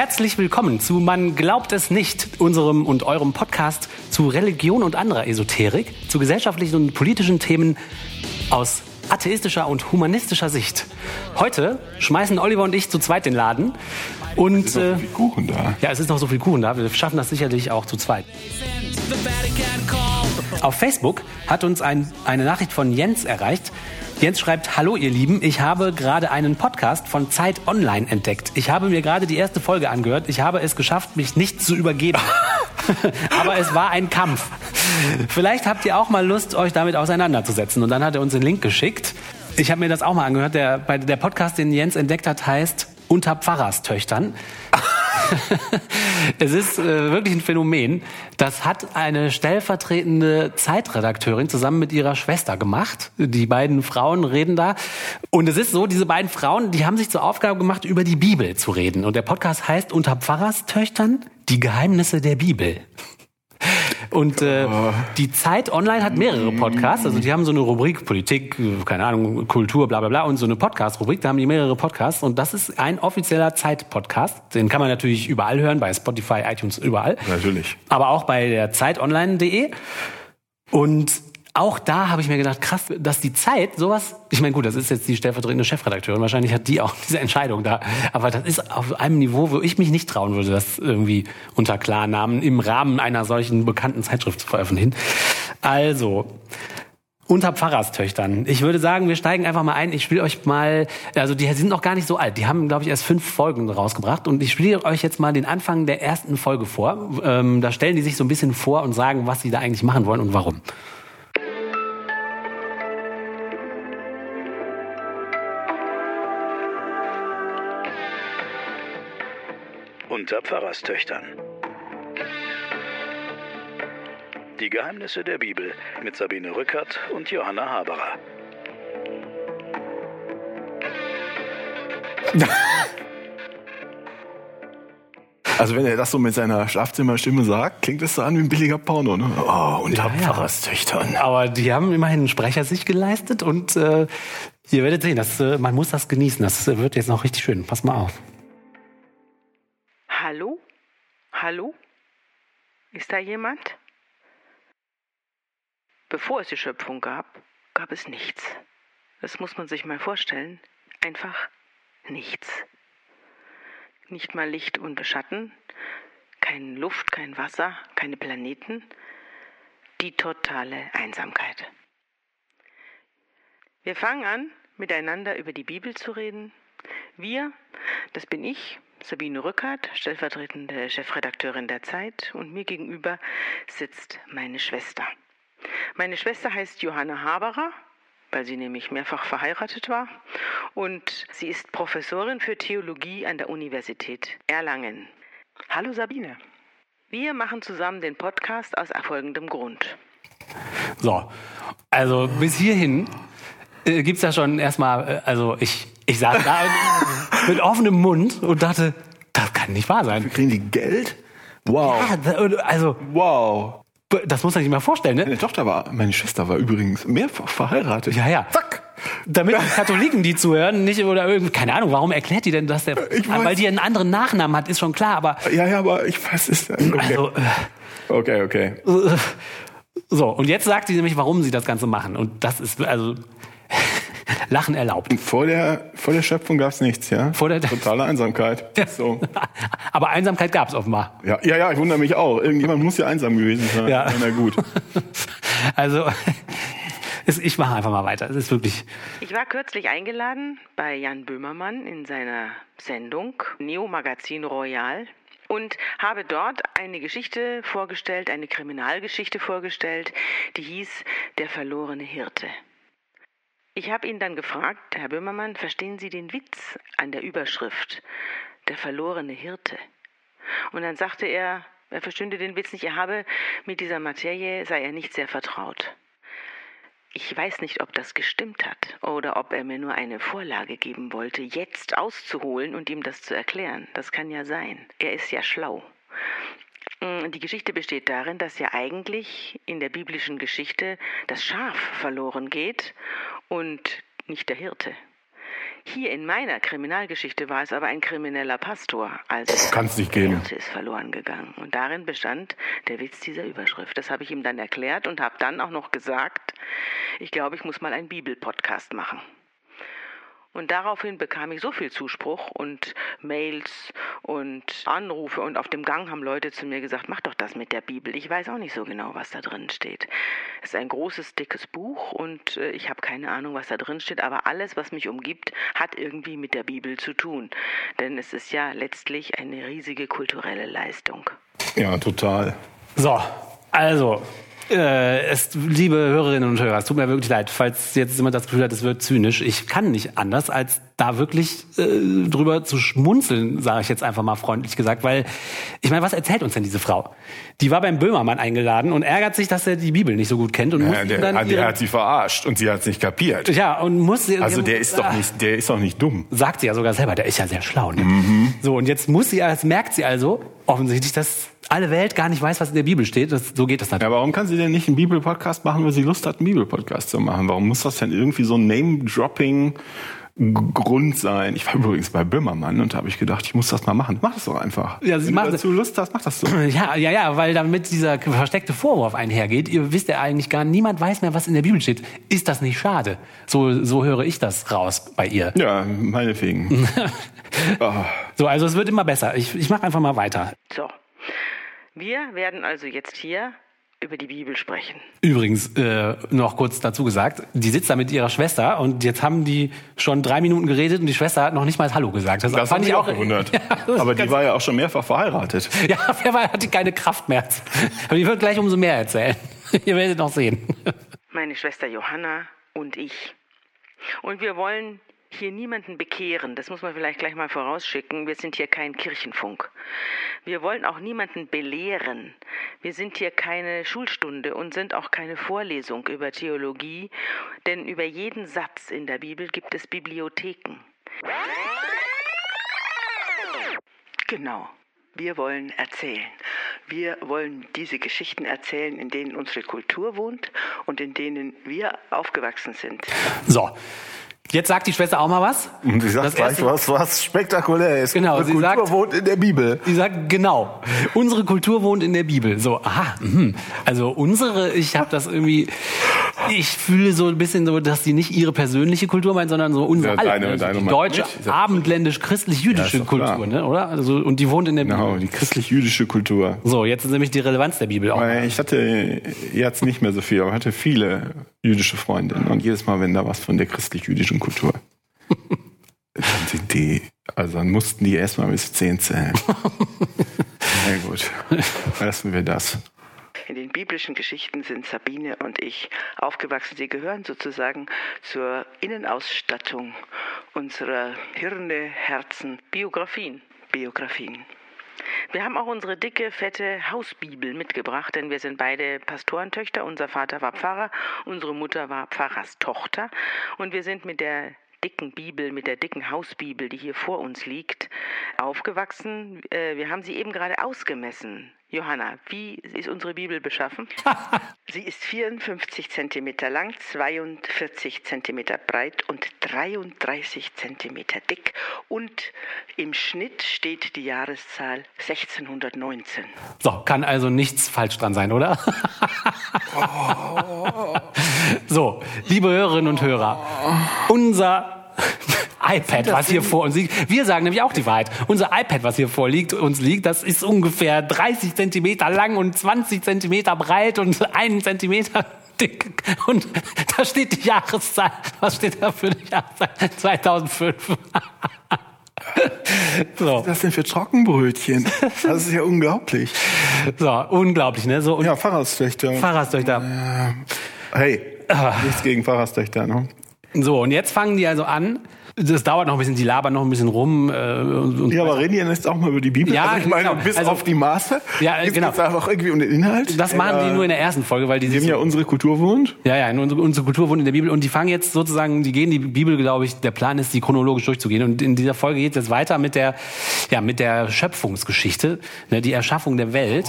Herzlich willkommen zu Man glaubt es nicht, unserem und eurem Podcast zu Religion und anderer Esoterik, zu gesellschaftlichen und politischen Themen aus atheistischer und humanistischer Sicht. Heute schmeißen Oliver und ich zu zweit den Laden. Und, Es ist noch so viel Kuchen da. Ja, es ist noch so viel Kuchen da. Wir schaffen das sicherlich auch zu zweit. Auf Facebook hat uns ein, eine Nachricht von Jens erreicht. Jens schreibt, hallo ihr Lieben, ich habe gerade einen Podcast von Zeit Online entdeckt. Ich habe mir gerade die erste Folge angehört. Ich habe es geschafft, mich nicht zu übergeben. Aber es war ein Kampf. Vielleicht habt ihr auch mal Lust, euch damit auseinanderzusetzen. Und dann hat er uns den Link geschickt. Ich habe mir das auch mal angehört. Der, der Podcast, den Jens entdeckt hat, heißt Unter Pfarrerstöchtern. es ist äh, wirklich ein Phänomen. Das hat eine stellvertretende Zeitredakteurin zusammen mit ihrer Schwester gemacht. Die beiden Frauen reden da. Und es ist so, diese beiden Frauen, die haben sich zur Aufgabe gemacht, über die Bibel zu reden. Und der Podcast heißt Unter Pfarrerstöchtern die Geheimnisse der Bibel. Und äh, die Zeit Online hat mehrere Podcasts. Also die haben so eine Rubrik Politik, keine Ahnung, Kultur, bla bla bla und so eine Podcast-Rubrik. Da haben die mehrere Podcasts und das ist ein offizieller Zeit-Podcast. Den kann man natürlich überall hören, bei Spotify, iTunes, überall. Natürlich. Aber auch bei der zeitonline.de. Und auch da habe ich mir gedacht, krass, dass die Zeit sowas, ich meine, gut, das ist jetzt die stellvertretende Chefredakteurin, wahrscheinlich hat die auch diese Entscheidung da, aber das ist auf einem Niveau, wo ich mich nicht trauen würde, das irgendwie unter Klarnamen im Rahmen einer solchen bekannten Zeitschrift zu veröffentlichen. Also, unter Pfarrerstöchtern. Ich würde sagen, wir steigen einfach mal ein. Ich spiele euch mal, also die sind noch gar nicht so alt. Die haben, glaube ich, erst fünf Folgen rausgebracht. Und ich spiele euch jetzt mal den Anfang der ersten Folge vor. Ähm, da stellen die sich so ein bisschen vor und sagen, was sie da eigentlich machen wollen und warum. Unter Pfarrerstöchtern. Die Geheimnisse der Bibel mit Sabine Rückert und Johanna Haberer. Also wenn er das so mit seiner Schlafzimmerstimme sagt, klingt es so an wie ein billiger Porno, ne? Oh, unter Ja, ja. Pfarrerstöchtern. Aber die haben immerhin einen Sprecher sich geleistet und äh, ihr werdet sehen, das, äh, man muss das genießen. Das äh, wird jetzt noch richtig schön. Pass mal auf. Hallo? Ist da jemand? Bevor es die Schöpfung gab, gab es nichts. Das muss man sich mal vorstellen. Einfach nichts. Nicht mal Licht und Schatten, keine Luft, kein Wasser, keine Planeten. Die totale Einsamkeit. Wir fangen an, miteinander über die Bibel zu reden. Wir, das bin ich, Sabine Rückert, stellvertretende Chefredakteurin der Zeit, und mir gegenüber sitzt meine Schwester. Meine Schwester heißt Johanna Haberer, weil sie nämlich mehrfach verheiratet war, und sie ist Professorin für Theologie an der Universität Erlangen. Hallo Sabine. Wir machen zusammen den Podcast aus folgendem Grund. So, also bis hierhin äh, gibt's ja schon erstmal, äh, also ich, ich saß da mit offenem Mund und dachte, das kann nicht wahr sein. Kriegen die Geld? Wow. Ja, also, Wow. das muss man sich mal vorstellen, ne? Meine Tochter war, meine Schwester war übrigens mehrfach verheiratet. Ja, ja. Zack. Damit die Katholiken, die zuhören, nicht oder irgendwie, keine Ahnung, warum erklärt die denn, dass der, weil die einen anderen Nachnamen hat, ist schon klar, aber, Ja, ja, aber ich weiß es. Okay, also, okay. okay. äh, so, und jetzt sagt die nämlich, warum sie das Ganze machen. Und das ist, also, Lachen erlaubt. Vor der, vor der Schöpfung gab es nichts, ja? Vor der- Totale Einsamkeit. So. Aber Einsamkeit gab's offenbar. Ja, ja, ja, ich wundere mich auch. Irgendjemand muss ja einsam gewesen sein. Ja. Na gut. Also, es, ich mache einfach mal weiter. Es ist wirklich, Ich war kürzlich eingeladen bei Jan Böhmermann in seiner Sendung Neo Magazin Royal und habe dort eine Geschichte vorgestellt, eine Kriminalgeschichte vorgestellt, die hieß Der verlorene Hirte. Ich habe ihn dann gefragt, Herr Böhmermann, verstehen Sie den Witz an der Überschrift Der verlorene Hirte? Und dann sagte er, er verstünde den Witz nicht, er habe mit dieser Materie, sei er nicht sehr vertraut. Ich weiß nicht, ob das gestimmt hat oder ob er mir nur eine Vorlage geben wollte, jetzt auszuholen und ihm das zu erklären. Das kann ja sein. Er ist ja schlau. Mm, Die Geschichte besteht darin, dass ja eigentlich in der biblischen Geschichte das Schaf verloren geht und nicht der Hirte. Hier in meiner Kriminalgeschichte war es aber ein krimineller Pastor. Also Kann's nicht geben. Hirte ist verloren gegangen. Und darin bestand der Witz dieser Überschrift. Das habe ich ihm dann erklärt und habe dann auch noch gesagt, ich glaube, ich muss mal einen Bibelpodcast machen. Und daraufhin bekam ich so viel Zuspruch und Mails und Anrufe und auf dem Gang haben Leute zu mir gesagt, mach doch das mit der Bibel. Ich weiß auch nicht so genau, was da drin steht. Es ist ein großes, dickes Buch und äh, ich habe keine Ahnung, was da drin steht, aber alles, was mich umgibt, hat irgendwie mit der Bibel zu tun. Denn es ist ja letztlich eine riesige kulturelle Leistung. Ja, total. So, also, äh, es, liebe Hörerinnen und Hörer, es tut mir wirklich leid, falls jetzt jemand das Gefühl hat, es wird zynisch. Ich kann nicht anders, als da wirklich äh, drüber zu schmunzeln, sage ich jetzt einfach mal freundlich gesagt, weil ich meine, was erzählt uns denn diese Frau? Die war beim Böhmermann eingeladen und ärgert sich, dass er die Bibel nicht so gut kennt und muss Ja, ihm der, dann hat- der hat sie verarscht und sie hat es nicht kapiert. ja und muss sie- Also der ist doch Ah. nicht, der ist doch nicht dumm. sagt sie ja sogar selber, der ist ja sehr schlau. Ne? Mhm. So, und jetzt muss sie, jetzt merkt sie also offensichtlich, dass alle Welt gar nicht weiß, was in der Bibel steht. Das, so geht das Ja, natürlich. warum kann sie denn nicht einen Bibelpodcast machen, weil sie Lust hat, einen Bibelpodcast zu machen? Warum muss das denn irgendwie so ein Name-Dropping Grund sein? Ich war übrigens bei Böhmermann und da habe ich gedacht, ich muss das mal machen. Mach das doch einfach. Ja, sie Wenn du dazu Lust hast, mach das so. Ja, ja, ja, weil damit dieser versteckte Vorwurf einhergeht, ihr wisst ja eigentlich gar, niemand weiß mehr, was in der Bibel steht. Ist das nicht schade? So, so höre ich das raus bei ihr. Ja, meinetwegen. Ah, So, also es wird immer besser. Ich, ich mache einfach mal weiter. So, wir werden also jetzt hier über die Bibel sprechen. Übrigens, äh, noch kurz dazu gesagt, die sitzt da mit ihrer Schwester und jetzt haben die schon drei Minuten geredet und die Schwester hat noch nicht mal Hallo gesagt. das fand hat mich auch gewundert. Ja, das Aber die war ja auch schon mehrfach verheiratet. Ja, wer war, hatte keine Kraft mehr. Aber die wird gleich umso mehr erzählen. Ihr werdet noch sehen. Meine Schwester Johanna und ich. Und wir wollen hier niemanden bekehren. Das muss man vielleicht gleich mal vorausschicken. Wir sind hier kein Kirchenfunk. Wir wollen auch niemanden belehren. Wir sind hier keine Schulstunde und sind auch keine Vorlesung über Theologie, denn über jeden Satz in der Bibel gibt es Bibliotheken. Genau. Wir wollen erzählen. Wir wollen diese Geschichten erzählen, in denen unsere Kultur wohnt und in denen wir aufgewachsen sind. So. Jetzt sagt die Schwester auch mal was. Und sie sagt gleich was, was spektakulär ist. Genau, Unsere sie Kultur sagt- wohnt in der Bibel. Die sagt, genau, unsere Kultur wohnt in der Bibel. So, aha, mhm. also unsere, ich habe das irgendwie, ich fühle so ein bisschen so, dass die nicht ihre persönliche Kultur meint, sondern so unsere Ja, alle, deine- also deine die deutsche. Ja, abendländisch-christlich-jüdische klar. Kultur, ne, oder? Also, und die wohnt in der Genau, Bibel. die christlich-jüdische Kultur. So, jetzt ist nämlich die Relevanz der Bibel auch. Weil Ich hatte jetzt nicht mehr so viel, aber hatte viele jüdische Freundinnen. Und jedes Mal, wenn da was von der christlich-jüdischen Kultur, dann sind die, also dann mussten die erstmal bis zehn zählen. Na gut, lassen wir das. In den biblischen Geschichten sind Sabine und ich aufgewachsen. Sie gehören sozusagen zur Innenausstattung unserer Hirne, Herzen, Biografien. Biografien. Wir haben auch unsere dicke, fette Hausbibel mitgebracht, denn wir sind beide Pastorentöchter. Unser Vater war Pfarrer, unsere Mutter war Pfarrerstochter und wir sind mit der dicken Bibel, mit der dicken Hausbibel, die hier vor uns liegt, aufgewachsen. Äh, Wir haben sie eben gerade ausgemessen. Johanna, wie ist unsere Bibel beschaffen? Sie ist 54 Zentimeter lang, 42 Zentimeter breit und 33 Zentimeter dick. Und im Schnitt steht die Jahreszahl 1619. So, kann also nichts falsch dran sein, oder? so, liebe Hörerinnen und Hörer, unser iPad, was hier vor uns liegt, wir sagen nämlich auch die Wahrheit. Unser iPad, was hier vorliegt, uns liegt, das ist ungefähr 30 Zentimeter lang und 20 Zentimeter breit und einen Zentimeter dick. Und da steht die Jahreszahl. Was steht da für die Jahreszahl? 2005. so. Was ist das denn für Trockenbrötchen? Das ist ja unglaublich. so, unglaublich, ne? So, Ja, Pfarrerstöchter. Pfarrerstöchter. Hey, nichts gegen Pfarrerstöchter, ne? So, und jetzt fangen die also an. Das dauert noch ein bisschen, die labern noch ein bisschen rum. Äh, und, und Ja, aber reden die jetzt auch mal über die Bibel? Ja, also ich meine, genau. bis Also- auf die Maße. Ja, Jetzt genau. geht's einfach irgendwie um den Inhalt. das machen Ja. die nur in der ersten Folge, weil die Die haben ja unsere Kultur wohnt. Ja, ja, unsere, unsere Kultur wohnt in der Bibel und die fangen jetzt sozusagen, die gehen die Bibel, glaube ich, der Plan ist, die chronologisch durchzugehen. Und in dieser Folge geht es jetzt weiter mit der, ja, mit der Schöpfungsgeschichte, ne, die Erschaffung der Welt.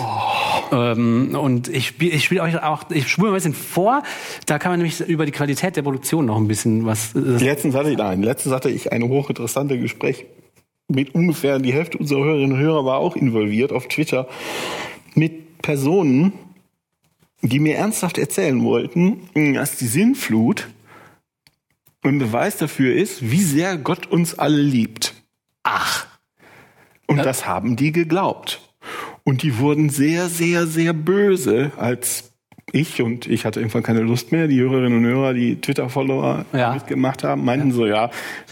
Ähm, und ich spiele ich spiel euch auch, ich spule mal ein bisschen vor, da kann man nämlich über die Qualität der Produktion noch ein bisschen was. Äh, Letztens hatte ich, nein, letztens letztens hatte ich ein hochinteressantes Gespräch mit ungefähr die Hälfte unserer Hörerinnen und Hörer war auch involviert auf Twitter mit Personen, die mir ernsthaft erzählen wollten, dass die Sinnflut ein Beweis dafür ist, wie sehr Gott uns alle liebt. Ach. Und das haben die geglaubt. Und die wurden sehr, sehr, sehr böse, als ich und ich hatte irgendwann keine Lust mehr. Die Hörerinnen und Hörer, die Twitter-Follower Ja. mitgemacht haben, meinten so, ja,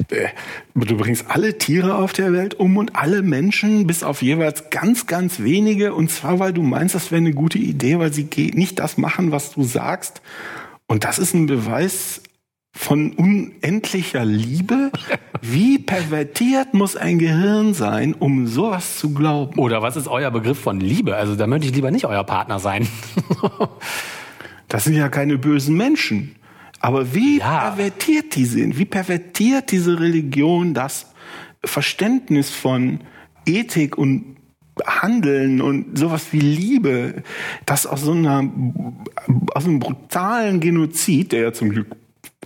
äh, du bringst alle Tiere auf der Welt um und alle Menschen, bis auf jeweils ganz, ganz wenige. Und zwar, weil du meinst, das wäre eine gute Idee, weil sie nicht das machen, was du sagst. Und das ist ein Beweis von unendlicher Liebe. Wie pervertiert muss ein Gehirn sein, um sowas zu glauben? Oder was ist euer Begriff von Liebe? Also da möchte ich lieber nicht euer Partner sein. Das sind ja keine bösen Menschen. Aber wie Ja. pervertiert die sind, wie pervertiert diese Religion das Verständnis von Ethik und Handeln und sowas wie Liebe, das aus so einer, aus einem brutalen Genozid, der ja zum Glück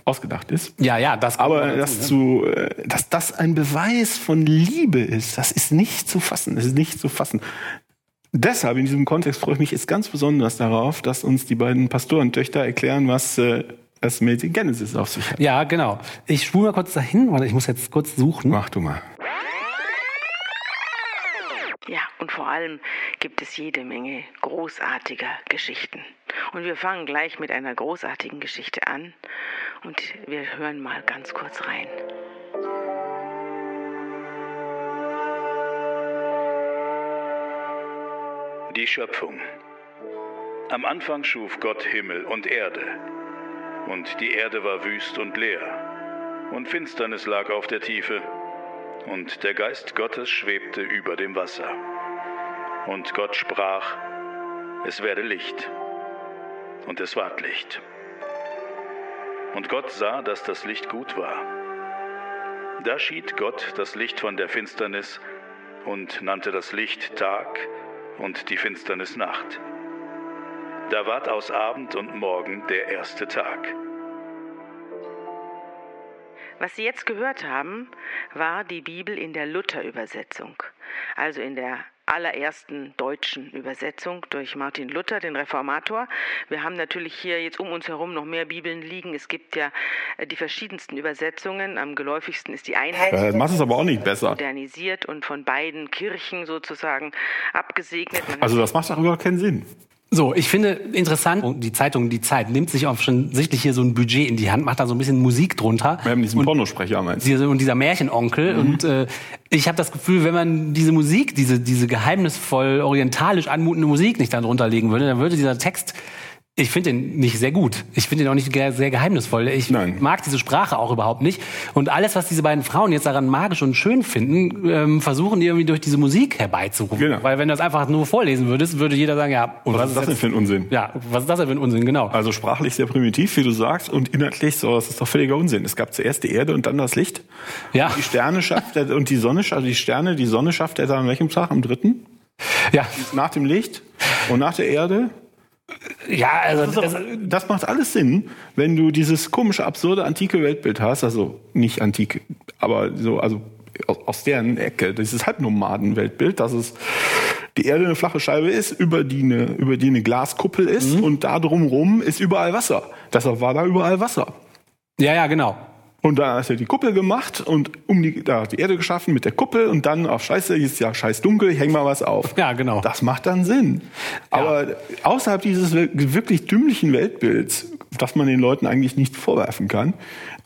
ausgedacht ist, ja, ja, das. aber das zu, äh, dass das ein Beweis von Liebe ist, das ist nicht zu fassen. Das ist nicht zu fassen. Deshalb in diesem Kontext freue ich mich jetzt ganz besonders darauf, dass uns die beiden Pastorentöchter erklären, was äh, es mit Genesis auf sich hat. Ja, genau. Ich spule mal kurz dahin, weil ich muss jetzt kurz suchen. Mach du mal. Ja, und vor allem gibt es jede Menge großartiger Geschichten. Und wir fangen gleich mit einer großartigen Geschichte an und wir hören mal ganz kurz rein. Die Schöpfung. Am Anfang schuf Gott Himmel und Erde. Und die Erde war wüst und leer. Und Finsternis lag auf der Tiefe. Und der Geist Gottes schwebte über dem Wasser. Und Gott sprach, es werde Licht. Und es ward Licht. Und Gott sah, dass das Licht gut war. Da schied Gott das Licht von der Finsternis und nannte das Licht Tag und die Finsternis Nacht. Da ward aus Abend und Morgen der erste Tag. Was Sie jetzt gehört haben, war die Bibel in der Luther-Übersetzung, also in der allerersten deutschen Übersetzung durch Martin Luther, den Reformator. Wir haben natürlich hier jetzt um uns herum noch mehr Bibeln liegen. Es gibt ja äh, die verschiedensten Übersetzungen. Am geläufigsten ist die Einheit. Äh, macht es aber auch nicht besser. modernisiert und von beiden Kirchen sozusagen abgesegnet. Man Also das macht doch überhaupt keinen Sinn. So, ich finde interessant, die Zeitung Die Zeit nimmt sich offensichtlich hier so ein Budget in die Hand, macht da so ein bisschen Musik drunter. Wir haben diesen Pornosprecher meinst du? Und dieser Märchenonkel. Und äh, ich habe das Gefühl, wenn man diese Musik, diese, diese geheimnisvoll orientalisch anmutende Musik nicht dann drunter legen würde, dann würde dieser Text, ich finde den nicht sehr gut. Ich finde den auch nicht ge- sehr geheimnisvoll. Ich Nein. mag diese Sprache auch überhaupt nicht. Und alles, was diese beiden Frauen jetzt daran magisch und schön finden, ähm, versuchen die irgendwie durch diese Musik herbeizurufen. Genau. Weil wenn du das einfach nur vorlesen würdest, würde jeder sagen, ja, und Was ist das denn für ein Unsinn? Ja, was ist das denn für ein Unsinn, genau. Also sprachlich sehr primitiv, wie du sagst, und inhaltlich so, das ist doch völliger Unsinn. Es gab zuerst die Erde und dann das Licht. Ja, Die Sterne schafft er, und die Sonne, also die Sterne, die Sonne schafft er dann an welchem Tag? Am dritten? ja, Nach dem Licht und nach der Erde? Ja, also Das, das, das macht alles Sinn, wenn du dieses komische, absurde, antike Weltbild hast, also nicht antik, aber so, also aus, deren Ecke, dieses Halbnomaden-Weltbild, dass es die Erde eine flache Scheibe ist, über die eine, über die eine Glaskuppel ist und da drumrum ist überall Wasser. Deshalb war da überall Wasser. ja, ja, genau. Und da hat er die Kuppel gemacht und um die, da hat die Erde geschaffen mit der Kuppel und dann auf Scheiße, ist ja scheiß dunkel, häng mal was auf. Ja, genau. Das macht dann Sinn. Aber außerhalb dieses wir- wirklich dümmlichen Weltbilds, das man den Leuten eigentlich nicht vorwerfen kann,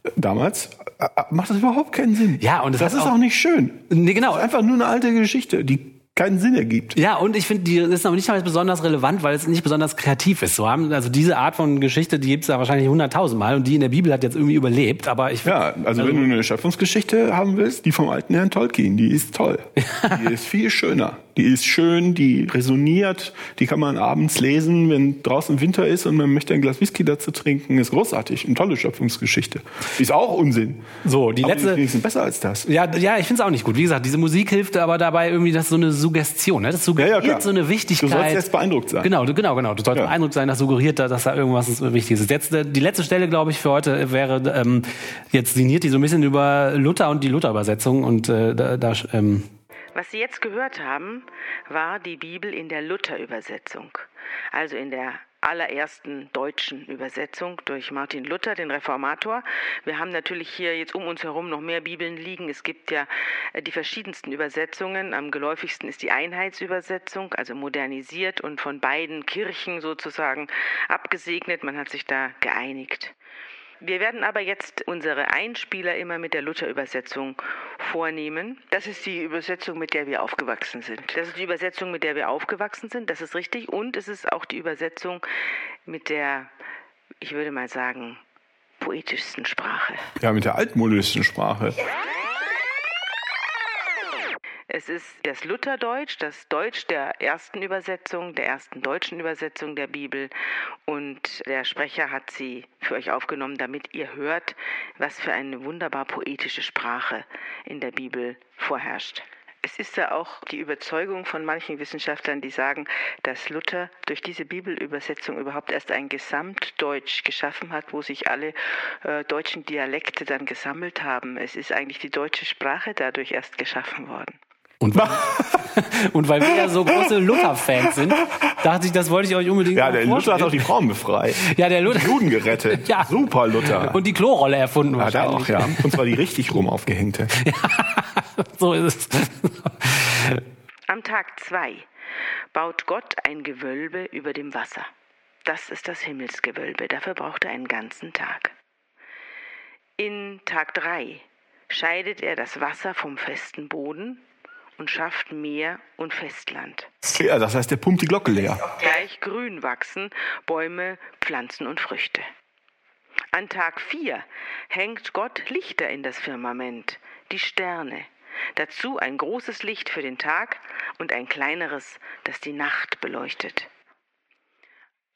äh, damals, äh, äh, macht das überhaupt keinen Sinn. Ja, und das hat ist auch- auch nicht schön. Nee, genau. Das ist einfach nur eine alte Geschichte, die keinen Sinn ergibt. Ja, und ich finde, die ist noch nicht mal besonders relevant, weil es nicht besonders kreativ ist. So haben, also diese Art von Geschichte, die gibt's ja wahrscheinlich hunderttausendmal und die in der Bibel hat jetzt irgendwie überlebt. Aber ich Ja, also, wenn du eine Schöpfungsgeschichte haben willst, die vom alten Herrn Tolkien, die ist toll. Die ist viel schöner. Die ist schön, die resoniert, die kann man abends lesen, wenn draußen Winter ist und man möchte ein Glas Whisky dazu trinken. Ist großartig, eine tolle Schöpfungsgeschichte. Ist auch Unsinn. So, die Aber letzte. die sind besser als das. Ja, ja, ich finde es auch nicht gut. Wie gesagt, diese Musik hilft aber dabei irgendwie, das ist so eine Suggestion. Ne? Das suggeriert klar. so eine Wichtigkeit. Du sollst jetzt beeindruckt sein. Genau, genau, genau. Du sollst Ja. beeindruckt sein, das suggeriert, da, dass da irgendwas Wichtiges ist. Jetzt, äh, die letzte Stelle, glaube ich, für heute wäre, ähm, jetzt sinniert die so ein bisschen über Luther und die Luther-Übersetzung und äh, da, da ähm, Was Sie jetzt gehört haben, war die Bibel in der Luther-Übersetzung, also in der allerersten deutschen Übersetzung durch Martin Luther, den Reformator. Wir haben natürlich hier jetzt um uns herum noch mehr Bibeln liegen. Es gibt ja äh, die verschiedensten Übersetzungen. Am geläufigsten ist die Einheitsübersetzung, also modernisiert und von beiden Kirchen sozusagen abgesegnet. Man hat sich da geeinigt. Wir werden aber jetzt unsere Einspieler immer mit der Luther-Übersetzung vornehmen. Das ist die Übersetzung, mit der wir aufgewachsen sind. Das ist die Übersetzung, mit der wir aufgewachsen sind, das ist richtig. Und es ist auch die Übersetzung mit der, ich würde mal sagen, poetischsten Sprache. Ja, mit der altmodischen Sprache. Es ist das Lutherdeutsch, das Deutsch der ersten Übersetzung, der ersten deutschen Übersetzung der Bibel. Und der Sprecher hat sie für euch aufgenommen, damit ihr hört, was für eine wunderbar poetische Sprache in der Bibel vorherrscht. Es ist ja auch die Überzeugung von manchen Wissenschaftlern, die sagen, dass Luther durch diese Bibelübersetzung überhaupt erst ein Gesamtdeutsch geschaffen hat, wo sich alle äh, deutschen Dialekte dann gesammelt haben. Es ist eigentlich die deutsche Sprache dadurch erst geschaffen worden. Und, und weil wir ja so große Luther-Fans sind, dachte ich, das wollte ich euch unbedingt Ja, der Luther hat vorstellen. auch die Frauen befreit. Ja, der Luther. Juden gerettet. Ja. Super Luther. Und die Klorolle erfunden ja, da wahrscheinlich. auch, ja. Und zwar die richtig rum aufgehängte. So ist es. Am Tag 2 baut Gott ein Gewölbe über dem Wasser. Das ist das Himmelsgewölbe. Dafür braucht er einen ganzen Tag. In Tag 3 scheidet er das Wasser vom festen Boden und schafft Meer und Festland. Ja, das heißt, der pumpt die Glocke leer. Gleich grün wachsen Bäume, Pflanzen und Früchte. An Tag 4 hängt Gott Lichter in das Firmament, die Sterne. Dazu ein großes Licht für den Tag und ein kleineres, das die Nacht beleuchtet.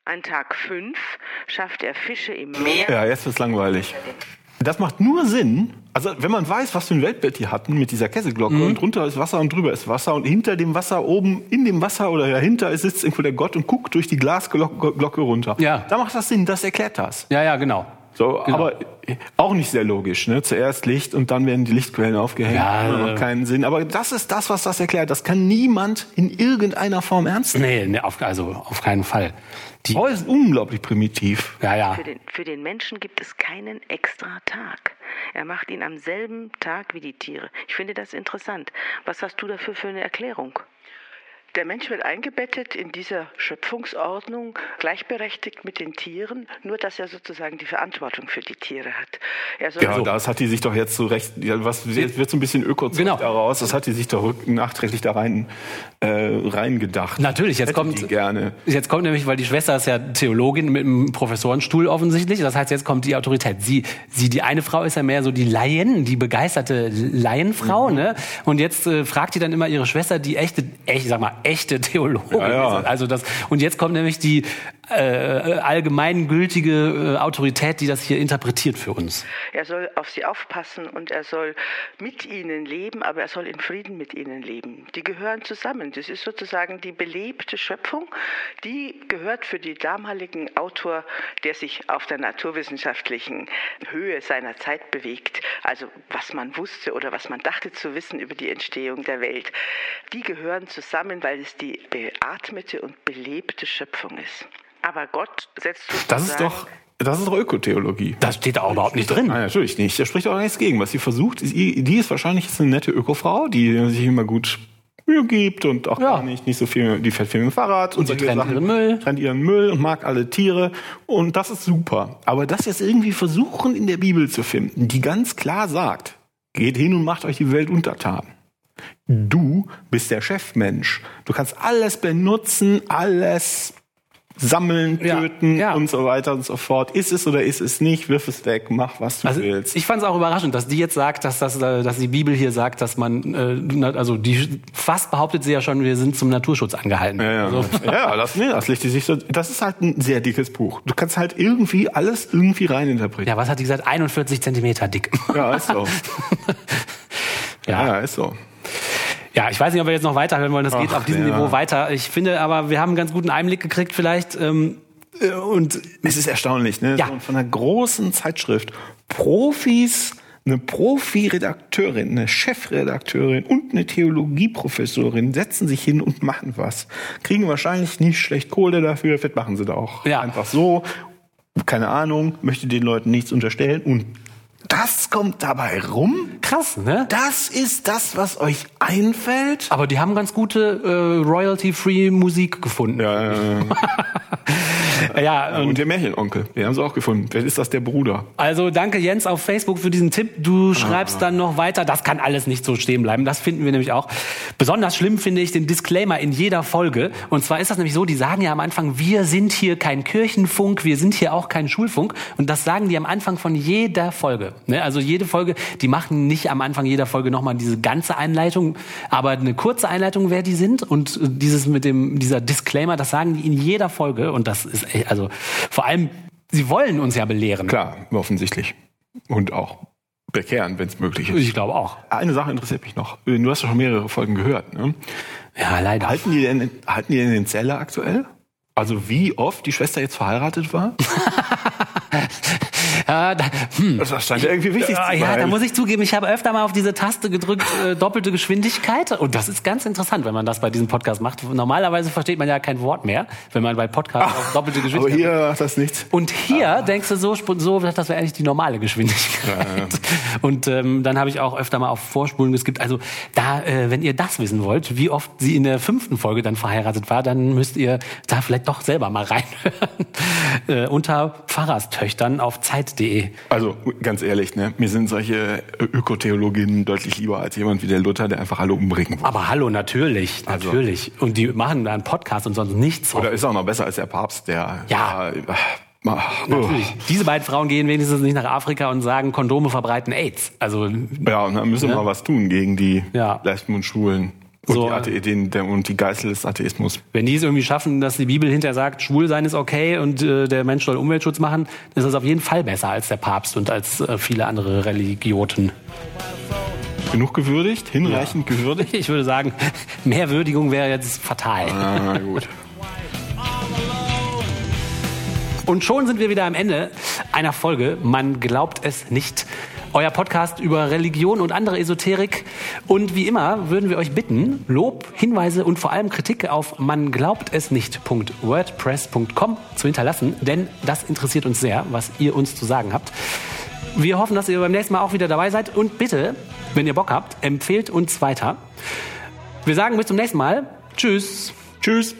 An Tag 5 schafft er Fische im Meer. Ja, jetzt wird's langweilig. Das macht nur Sinn, also wenn man weiß, was für ein Weltbild die hatten mit dieser Kesselglocke und drunter ist Wasser und drüber ist Wasser und hinter dem Wasser oben in dem Wasser oder dahinter sitzt irgendwo der Gott und guckt durch die Glasglocke Glocke runter. Ja. Da macht das Sinn, das erklärt das. Ja, ja, genau. So, Genau. aber auch nicht sehr logisch, ne? Zuerst Licht und dann werden die Lichtquellen aufgehängt. Ja, Das äh, macht keinen Sinn. Aber das ist das, was das erklärt. Das kann niemand in irgendeiner Form ernst nehmen. Nee, nee auf, also auf keinen Fall. Die, Oh, ist unglaublich primitiv. ja, ja. Für den, für den Menschen gibt es keinen extra Tag. Er macht ihn am selben Tag wie die Tiere. Ich finde das interessant. Was hast du dafür für eine Erklärung? Der Mensch wird eingebettet in dieser Schöpfungsordnung, gleichberechtigt mit den Tieren, nur dass er sozusagen die Verantwortung für die Tiere hat. Er soll Ja, das hat die sich doch jetzt so recht, ja, was jetzt wird so ein bisschen öko Genau. daraus, das hat die sich doch nachträglich da rein, äh, reingedacht. Natürlich, jetzt Hätte kommt gerne. Jetzt kommt nämlich, weil die Schwester ist ja Theologin mit einem Professorenstuhl offensichtlich. Das heißt, jetzt kommt die Autorität. Sie, sie, die eine Frau ist ja mehr so die Laien, die begeisterte Laienfrau, Mhm. ne? Und jetzt äh, fragt die dann immer ihre Schwester, die echte, echt, sag mal, echte Theologin. Ja, ja. Also das. Und jetzt kommt nämlich die äh, allgemeingültige äh, Autorität, die das hier interpretiert für uns. Er soll auf sie aufpassen und er soll mit ihnen leben, aber er soll in Frieden mit ihnen leben. Die gehören zusammen. Das ist sozusagen die belebte Schöpfung. Die gehört für den damaligen Autor, der sich auf der naturwissenschaftlichen Höhe seiner Zeit bewegt, also was man wusste oder was man dachte zu wissen über die Entstehung der Welt. Die gehören zusammen, weil es die beatmete und belebte Schöpfung ist. Aber Gott setzt sozusagen Das ist doch, das ist doch Ökotheologie. Das steht da auch überhaupt nicht drin. Nein, natürlich nicht. Da spricht auch nichts gegen. Was sie versucht, ist, die ist wahrscheinlich jetzt eine nette Ökofrau, die sich immer gut Mühe gibt und auch Ja. gar nicht, nicht so viel, die fährt viel mit dem Fahrrad Und sie solche trennt ihren Müll. Trennt ihren Müll und mag alle Tiere. Und das ist super. Aber das jetzt irgendwie versuchen in der Bibel zu finden, die ganz klar sagt, geht hin und macht euch die Welt untertan. Du bist der Chefmensch. Du kannst alles benutzen, alles sammeln, Ja, töten ja. und so weiter und so fort. Ist es oder ist es nicht? Wirf es weg, mach was du Also willst. ich fand es auch überraschend, dass die jetzt sagt, dass, das, äh, dass die Bibel hier sagt, dass man, äh, also die fast behauptet sie ja schon, wir sind zum Naturschutz angehalten. Ja, ja. Also, ja, das, nee, das legt die sich so. Das ist halt ein sehr dickes Buch. Du kannst halt irgendwie alles irgendwie reininterpretieren. ja, was hat die gesagt? 41 Zentimeter dick. Ja, ist so. Ja. ja, ist so. Ja, ich weiß nicht, ob wir jetzt noch weiterhören wollen. Das geht Ach, auf diesem ja. Niveau weiter. Ich finde aber, wir haben einen ganz guten Einblick gekriegt vielleicht. Ähm, äh, und Es ist erstaunlich, ne? Ja. So von einer großen Zeitschrift. Profis, eine Profi-Redakteurin, eine Chefredakteurin und eine Theologieprofessorin setzen sich hin und machen was. Kriegen wahrscheinlich nicht schlecht Kohle dafür, vielleicht machen sie da auch Ja. einfach so. Keine Ahnung, möchte den Leuten nichts unterstellen und das kommt dabei rum. krass, ne? Das ist das, was euch einfällt. Aber die haben ganz gute äh, Royalty-Free Musik gefunden. Ja, Ja, und und der Märchenonkel, wir haben sie auch gefunden. Wer ist das, der Bruder? also danke Jens auf Facebook für diesen Tipp. Du schreibst dann noch weiter. Das kann alles nicht so stehen bleiben. Das finden wir nämlich auch. Besonders schlimm finde ich den Disclaimer in jeder Folge. Und zwar ist das nämlich so, die sagen ja am Anfang, wir sind hier kein Kirchenfunk, wir sind hier auch kein Schulfunk. Und das sagen die am Anfang von jeder Folge. Ne? Also jede Folge, die machen nicht am Anfang jeder Folge nochmal diese ganze Einleitung, aber eine kurze Einleitung, wer die sind. Und dieses mit dem, dieser Disclaimer, das sagen die in jeder Folge. Und das ist echt, also vor allem, sie wollen uns ja belehren. Klar, offensichtlich. Und auch bekehren, wenn es möglich ist. Ich glaube auch. Eine Sache interessiert mich noch. Du hast ja schon mehrere Folgen gehört. Ne? Ja, leider. Halten die denn, halten die denn den Zeller aktuell? Also wie oft die Schwester jetzt verheiratet war? Ja, da, hm. Das scheint ja irgendwie wichtig Ja, zu ja, sein. da muss ich zugeben, ich habe öfter mal auf diese Taste gedrückt, äh, doppelte Geschwindigkeit. Und das ist ganz interessant, wenn man das bei diesem Podcast macht. Normalerweise versteht man ja kein Wort mehr, wenn man bei Podcasts auf doppelte Aber Geschwindigkeit. hier macht das nichts. und hier denkst du so, so das wäre eigentlich die normale Geschwindigkeit. Und ähm, dann habe ich auch öfter mal auf Vorspulen geskippt. Also da, äh, wenn ihr das wissen wollt, wie oft sie in der fünften Folge dann verheiratet war, dann müsst ihr da vielleicht doch selber mal reinhören. äh, unter Pfarrerstöchtern auf Zeit.de. Also ganz ehrlich, ne, mir sind solche Ökotheologinnen deutlich lieber als jemand wie der Luther, der einfach alle umbringen will. Aber hallo, natürlich, Also- natürlich. Und die machen da einen Podcast und sonst nichts. Oder ist auch noch besser als der Papst, der Ja. äh, ach, Natürlich. Diese beiden Frauen gehen wenigstens nicht nach Afrika und sagen, Kondome verbreiten AIDS. Also Ja, und dann müssen wir Ne? mal was tun gegen die Ja. Lesben und Schwulen und, So, die Athe den, der, und die Geißel des Atheismus. wenn die es irgendwie schaffen, dass die Bibel hinterher sagt, schwul sein ist okay und äh, der Mensch soll Umweltschutz machen, ist das auf jeden Fall besser als der Papst und als äh, viele andere Religioten. Genug gewürdigt? Hinreichend gewürdigt? Ich würde sagen, mehr Würdigung wäre jetzt fatal. Ah, gut. Und schon sind wir wieder am Ende einer Folge. Man glaubt es nicht. Euer Podcast über Religion und andere Esoterik. Und wie immer würden wir euch bitten, Lob, Hinweise und vor allem Kritik auf man glaubt es nicht.wordpress.com zu hinterlassen, denn das interessiert uns sehr, was ihr uns zu sagen habt. Wir hoffen, dass ihr beim nächsten Mal auch wieder dabei seid und bitte, wenn ihr Bock habt, empfehlt uns weiter. Wir sagen bis zum nächsten Mal. Tschüss. Tschüss.